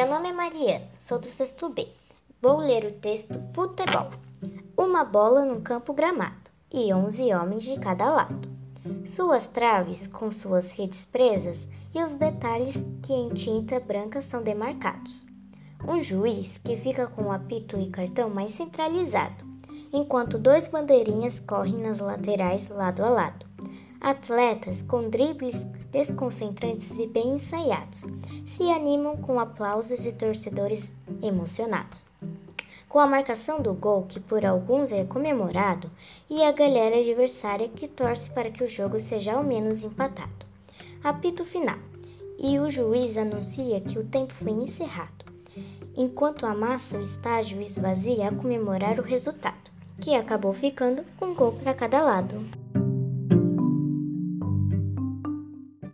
Meu nome é Mariana, sou do sexto B. Vou ler o texto Futebol. Uma bola num campo gramado e onze homens de cada lado. Suas traves com suas redes presas e os detalhes que em tinta branca são demarcados. Um juiz que fica com o apito e cartão mais centralizado, enquanto dois bandeirinhas correm nas laterais lado a lado. Atletas com dribles desconcentrantes e bem ensaiados se animam com aplausos e torcedores emocionados. Com a marcação do gol, que por alguns é comemorado, e a galera adversária que torce para que o jogo seja ao menos empatado. Apito final, e o juiz anuncia que o tempo foi encerrado, enquanto amassa o estágio esvazia a comemorar o resultado, que acabou ficando um gol para cada lado.